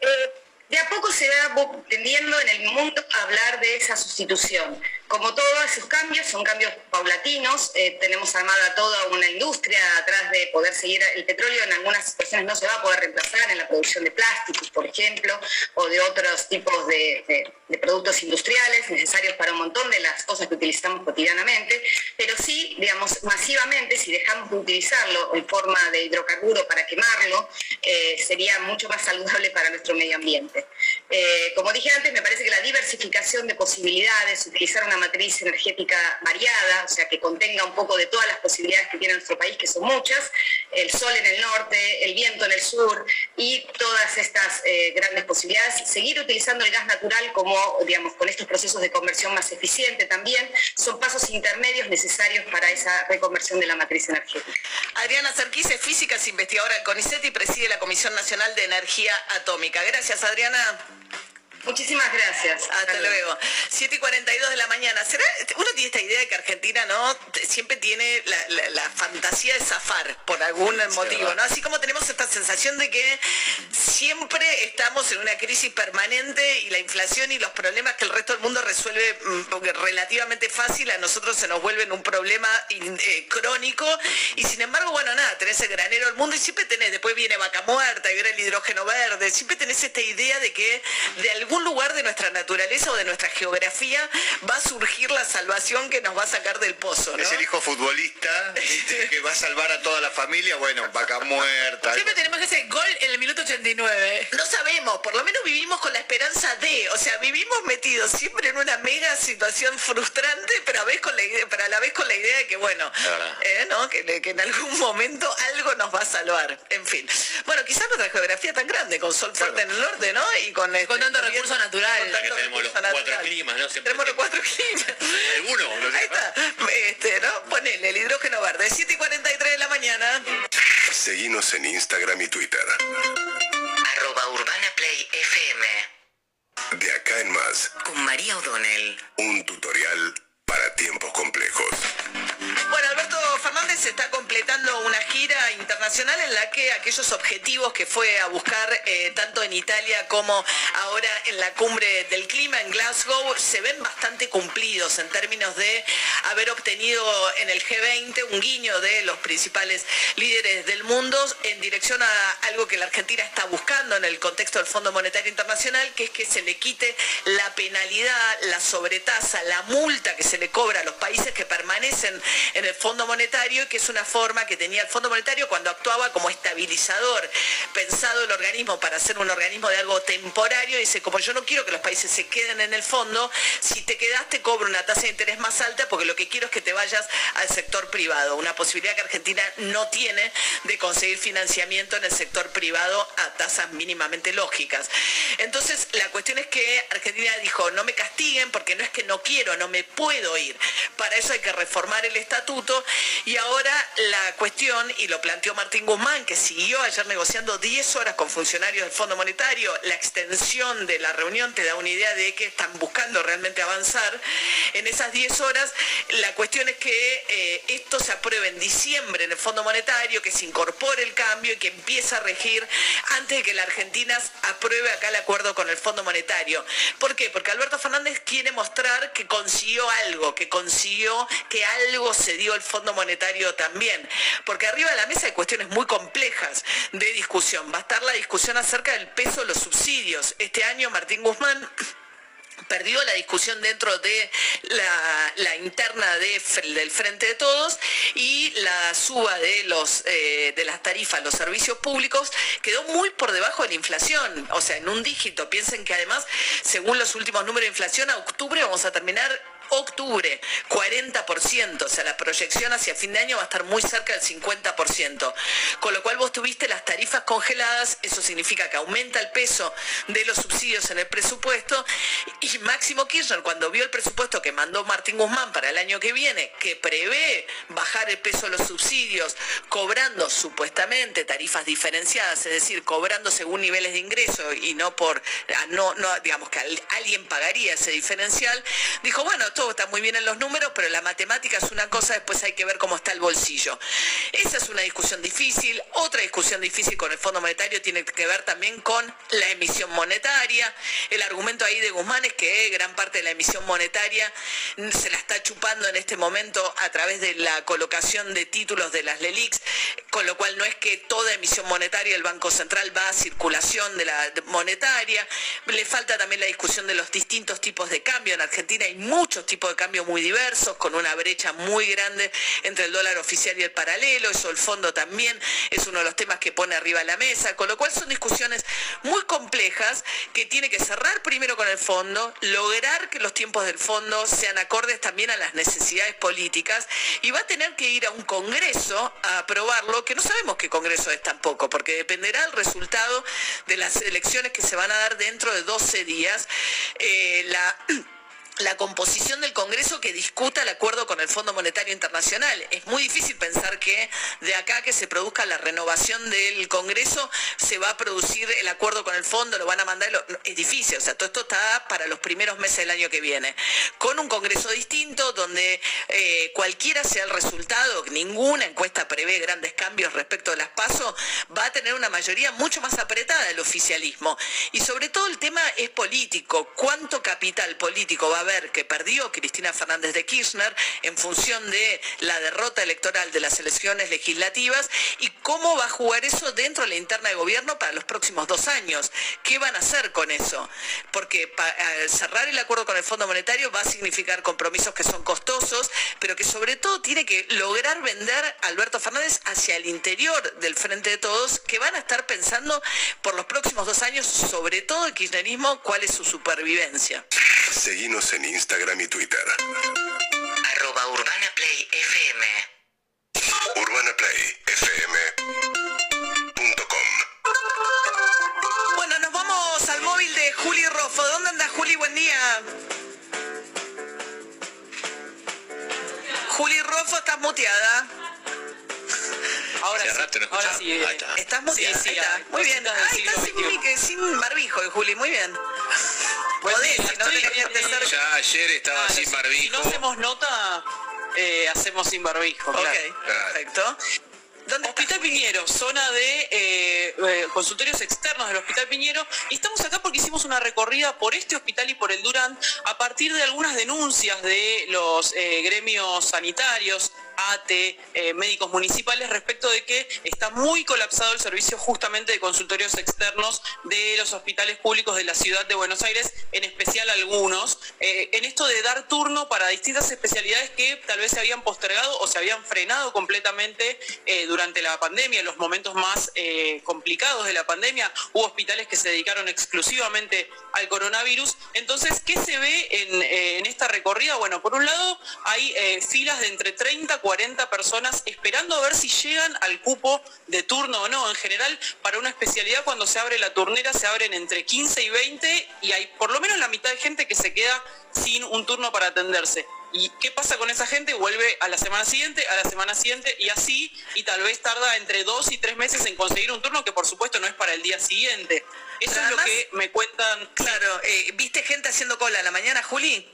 Eh, de a poco se va tendiendo en el mundo a hablar de esa sustitución. Como todos esos cambios, son cambios paulatinos, eh, tenemos armada toda una industria atrás de poder seguir el petróleo, en algunas situaciones no se va a poder reemplazar en la producción de plásticos, por ejemplo, o de otros tipos de, productos industriales necesarios para un montón de las cosas que utilizamos cotidianamente, pero sí, digamos, masivamente, si dejamos de utilizarlo en forma de hidrocarburo para quemarlo, eh, sería mucho más saludable para nuestro medio ambiente. Eh, como dije antes, me parece que la diversificación de posibilidades, utilizar una matriz energética variada, o sea, que contenga un poco de todas las posibilidades que tiene nuestro país, que son muchas, el sol en el norte, el viento en el sur y todas estas eh, grandes posibilidades. Seguir utilizando el gas natural como, digamos, con estos procesos de conversión más eficiente también, son pasos intermedios necesarios para esa reconversión de la matriz energética. Adriana Cerquís es física, es investigadora del CONICET y preside la Comisión Nacional de Energía Atómica. Gracias, Adriana. Muchísimas gracias. Hasta luego. 7 y 42 de la mañana. ¿Será, uno tiene esta idea de que Argentina no siempre tiene la, fantasía de zafar por algún motivo, ¿no? Así como tenemos esta sensación de que siempre estamos en una crisis permanente y la inflación y los problemas que el resto del mundo resuelve mm, relativamente fácil, a nosotros se nos vuelven un problema eh, crónico. Y sin embargo, bueno, nada, tenés el granero del mundo y siempre tenés, después viene vaca muerta y viene el hidrógeno verde, siempre tenés esta idea de que de algún lugar de nuestra naturaleza o de nuestra geografía va a surgir la salvación que nos va a sacar del pozo. Es el hijo futbolista *laughs* que va a salvar a toda la familia, bueno, vaca muerta. Siempre tenemos ese gol en el minuto 89. No sabemos, por lo menos vivimos con la esperanza de, o sea, vivimos metidos siempre en una mega situación frustrante, pero a, vez con la idea, pero a la vez con la idea de que, bueno, eh, ¿no? que, que en algún momento algo nos va a salvar. En fin. Bueno, quizás nuestra geografía tan grande, con sol fuerte en el norte, ¿no? Y con, con este, tanto recurso natural. que tenemos los cuatro climas, *laughs* ¿no? tenemos los cuatro climas. Alguno. Ahí está. Este, ¿no? Ponele el hidrógeno verde. 7 y 43 de la mañana. Seguimos en Instagram y Twitter. Arroba Urbana Play FM. De acá en más. Con María O'Donnell. Un tutorial para tiempos complejos. Bueno, Alberto Fernández está completando una gira internacional en la que aquellos objetivos que fue a buscar eh, tanto en Italia como ahora en la cumbre del clima en Glasgow se ven bastante cumplidos en términos de haber obtenido en el G20 un guiño de los principales líderes del mundo en dirección a algo que la Argentina está buscando en el contexto del Fondo Monetario Internacional, que es que se le quite la penalidad, la sobretasa, la multa que se le cobra a los países que permanecen en el Fondo Monetario, que es una forma que tenía el Fondo Monetario cuando actuaba como estabilizador, pensado el organismo para ser un organismo de algo temporario, dice, como yo no quiero que los países se queden en el fondo, si te quedaste cobro una tasa de interés más alta porque lo que quiero es que te vayas al sector privado, una posibilidad que Argentina no tiene de conseguir financiamiento en el sector privado a tasas mínimamente lógicas. Entonces, la cuestión es que Argentina dijo, no me castiguen porque no es que no quiero, no me puedo ir. Para eso hay que reformar el estatuto y ahora la cuestión, y lo planteó Martín Guzmán, que siguió ayer negociando 10 horas con funcionarios del Fondo Monetario, la extensión de la reunión te da una idea de que están buscando realmente avanzar. En esas 10 horas, la cuestión es que eh, esto se apruebe en diciembre en el Fondo Monetario, que se incorpore el cambio y que empiece a regir antes de que la Argentina apruebe acá el acuerdo con el Fondo Monetario. ¿Por qué? Porque Alberto Fernández quiere mostrar que consiguió algo, que consiguió que algo se dio el Fondo Monetario también. Porque arriba de la mesa hay cuestiones muy complejas de discusión. Va a estar la discusión acerca del peso de los subsidios. Este año Martín Guzmán *clears throat* perdió la discusión dentro de la, interna del Frente de Todos y la suba de, los, eh, de las tarifas los servicios públicos quedó muy por debajo de la inflación, o sea, en un dígito. Piensen que además, según los últimos números de inflación, a octubre vamos a terminar octubre, 40%, o sea, la proyección hacia fin de año va a estar muy cerca del 50%, con lo cual vos tuviste las tarifas congeladas, eso significa que aumenta el peso de los subsidios en el presupuesto, y Máximo Kirchner, cuando vio el presupuesto que mandó Martín Guzmán para el año que viene, que prevé bajar el peso de los subsidios, cobrando supuestamente tarifas diferenciadas, es decir, cobrando según niveles de ingreso y no por, no, no digamos que alguien pagaría ese diferencial, dijo, bueno, todo está muy bien en los números, pero la matemática es una cosa, después hay que ver cómo está el bolsillo. Esa es una discusión difícil. Otra discusión difícil con el Fondo Monetario tiene que ver también con la emisión monetaria. El argumento ahí de Guzmán es que gran parte de la emisión monetaria se la está chupando en este momento a través de la colocación de títulos de las LELIX, con lo cual no es que toda emisión monetaria del Banco Central va a circulación de la monetaria. Le falta también la discusión de los distintos tipos de cambio. En Argentina hay muchos tipos de cambio muy diversos, con una brecha muy grande entre el dólar oficial y el paralelo, eso el fondo también es uno de los temas que pone arriba la mesa, con lo cual son discusiones muy complejas que tiene que cerrar primero con el fondo, lograr que los tiempos del fondo sean acordes también a las necesidades políticas y va a tener que ir a un congreso a aprobarlo, que no sabemos qué congreso es tampoco, porque dependerá el resultado de las elecciones que se van a dar dentro de 12 días. Eh, la la composición del Congreso que discuta el acuerdo con el Fondo Monetario Internacional. Es muy difícil pensar que de acá que se produzca la renovación del Congreso se va a producir el acuerdo con el fondo, lo van a mandar, es difícil, o sea, todo esto está para los primeros meses del año que viene. Con un Congreso distinto, donde eh, cualquiera sea el resultado, ninguna encuesta prevé grandes cambios respecto de las pasos, va a tener una mayoría mucho más apretada del oficialismo. Y sobre todo el tema es político, cuánto capital político va a ver que perdió Cristina Fernández de Kirchner en función de la derrota electoral de las elecciones legislativas y cómo va a jugar eso dentro de la interna de gobierno para los próximos dos años. ¿Qué van a hacer con eso? Porque cerrar el acuerdo con el Fondo Monetario va a significar compromisos que son costosos, pero que sobre todo tiene que lograr vender Alberto Fernández hacia el interior del Frente de Todos, que van a estar pensando por los próximos dos años, sobre todo el kirchnerismo, cuál es su supervivencia. En Instagram y Twitter. Arroba Urbana Play FM. UrbanaPlayFM.com Bueno, nos vamos al móvil de Juli Rofo. ¿Dónde anda Juli? Buen día. Juli Rofo, estás muteada. Ahora sí, ahora sí. Eh, estás muteada. Sí, sí, Ahí está. Muy bien. Ah, estás sin, sin barbijo, Juli. Muy bien. Podés, si no. Ya ayer estaba sin Si barbijo. no hacemos nota, eh, hacemos sin barbijo. Ok, claro. perfecto. Hospital Piñero, zona de eh, eh, consultorios externos del Hospital Piñero. Y estamos acá porque hicimos una recorrida por este hospital y por el Durán a partir de algunas denuncias de los eh, gremios sanitarios, ATE, eh, médicos municipales, respecto de que está muy colapsado el servicio justamente de consultorios externos de los hospitales públicos de la ciudad de Buenos Aires, en especial algunos, eh, en esto de dar turno para distintas especialidades que tal vez se habían postergado o se habían frenado completamente eh, durante la pandemia, en los momentos más complicados de la pandemia. Hubo hospitales que se dedicaron exclusivamente al coronavirus. Entonces, ¿qué se ve en, esta recorrida? Bueno, por un lado hay filas de entre 30 a 40 personas esperando a ver si llegan al cupo de turno o no. En general, para una especialidad cuando se abre la turnera se abren entre 15 y 20 y hay por lo menos la mitad de gente que se queda sin un turno para atenderse. ¿Y qué pasa con esa gente? Vuelve a la semana siguiente, a la semana siguiente y así, y tal vez tarda entre dos y tres meses en conseguir un turno que por supuesto no es para el día siguiente. Eso es lo que me cuentan. Claro, eh, ¿viste gente haciendo cola a la mañana, Juli?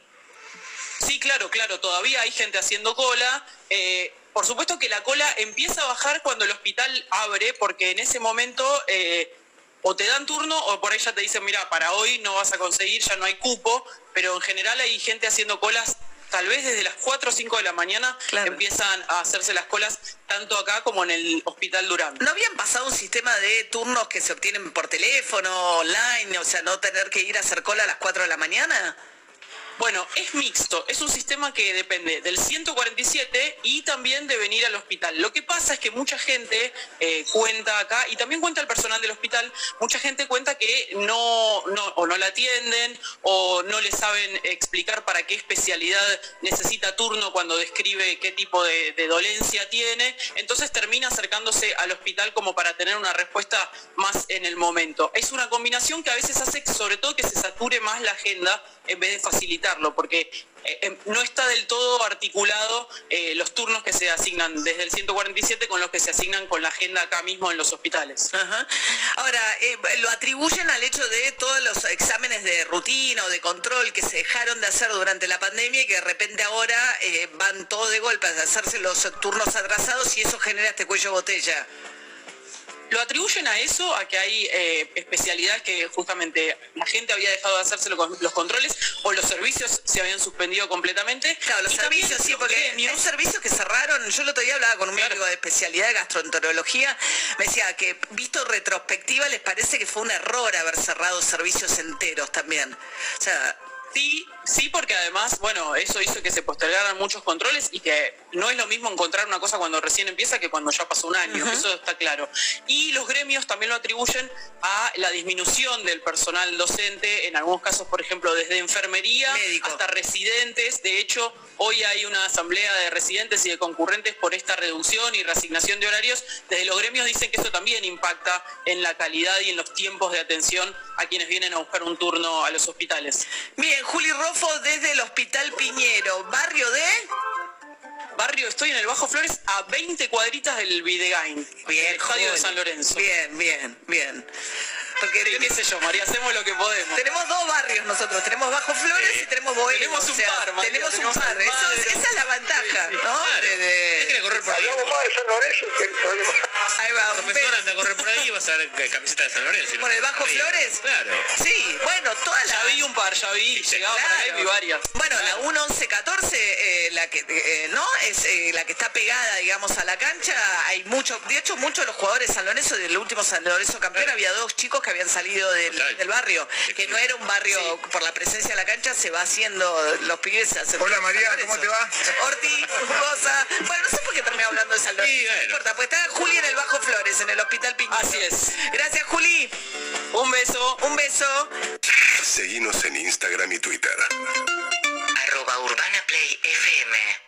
Sí, claro, claro, todavía hay gente haciendo cola. Eh, por supuesto que la cola empieza a bajar cuando el hospital abre, porque en ese momento eh, o te dan turno o por ahí ya te dicen, mira, para hoy no vas a conseguir, ya no hay cupo, pero en general hay gente haciendo colas. Tal vez desde las 4 o 5 de la mañana empiezan a hacerse las colas tanto acá como en el Hospital Durán. ¿No habían pasado un sistema de turnos que se obtienen por teléfono, online, o sea, no tener que ir a hacer cola a las 4 de la mañana? Bueno, es mixto, es un sistema que depende del 147 y también de venir al hospital. Lo que pasa es que mucha gente eh, cuenta acá, y también cuenta el personal del hospital, mucha gente cuenta que no, no, o no la atienden o no le saben explicar para qué especialidad necesita turno cuando describe qué tipo de, de dolencia tiene, entonces termina acercándose al hospital como para tener una respuesta más en el momento. Es una combinación que a veces hace sobre todo que se sature más la agenda en vez de porque eh, eh, no está del todo articulado eh, los turnos que se asignan desde el 147 con los que se asignan con la agenda acá mismo en los hospitales. Ahora, eh, lo atribuyen al hecho de todos los exámenes de rutina o de control que se dejaron de hacer durante la pandemia y que de repente ahora van todos de golpe a hacerse los turnos atrasados y eso genera este cuello botella. Lo atribuyen a eso, a que hay eh, especialidades que justamente la gente había dejado de hacerse lo- los controles o los servicios se habían suspendido completamente. Claro, los Y también servicios, sí, porque gremios- hay servicios que cerraron. Yo el otro día hablaba con un médico de especialidad de gastroenterología, me decía que visto retrospectiva les parece que fue un error haber cerrado servicios enteros también. O sea, Sí, sí, porque además, bueno, eso hizo que se postergaran muchos controles y que no es lo mismo encontrar una cosa cuando recién empieza que cuando ya pasó un año, eso está claro. Y los gremios también lo atribuyen a la disminución del personal docente, en algunos casos, por ejemplo, desde enfermería hasta residentes. De hecho, hoy hay una asamblea de residentes y de concurrentes por esta reducción y reasignación de horarios. Desde los gremios dicen que eso también impacta en la calidad y en los tiempos de atención a quienes vienen a buscar un turno a los hospitales. Bien, Juli Desde el Hospital Piñero, barrio de... Barrio, estoy en el Bajo Flores a 20 cuadritas del Videgain, Bien, el estadio de. San Lorenzo. Bien, bien, bien. Porque Sí, qué sé yo, María, hacemos lo que podemos. Tenemos dos barrios nosotros, tenemos Bajo Flores y tenemos Boedo. Tenemos un o sea, par, María, tenemos un tenemos par. al Eso- esa es la ventaja, Sí, sí, ¿no? claro. De- correr por ahí. Hablamos más de San Lorenzo que el problema. Ahí va. Profesor anda a correr por ahí y vas a ver camiseta de San Lorenzo. ¿Por el Bajo Sí, Flores? Claro. Sí, bueno, todas Ya las... vi un par, ya vi, llegaba para acá y vi varias. Bueno, la 1-11-14, eh, la que, eh, ¿no? Es eh, la que está pegada, digamos, a la cancha. Hay mucho, de hecho, muchos de los jugadores de San Lorenzo, del último San Lorenzo campeón, había dos chicos que habían salido del, barrio, que no era un barrio, por la presencia de la cancha, se va haciendo, los pibes se hacen. Hola, María. ¿cómo te va? Orti, Rosa. Bueno, no sé por qué terminé hablando de Lorenzo. Sí, No bueno. importa, pues está Juli en el Bajo Flores, en el Hospital Piñero. Así es. Gracias, Juli. Un beso. Un beso. Seguinos en Instagram y Twitter. Arroba Urbana Play FM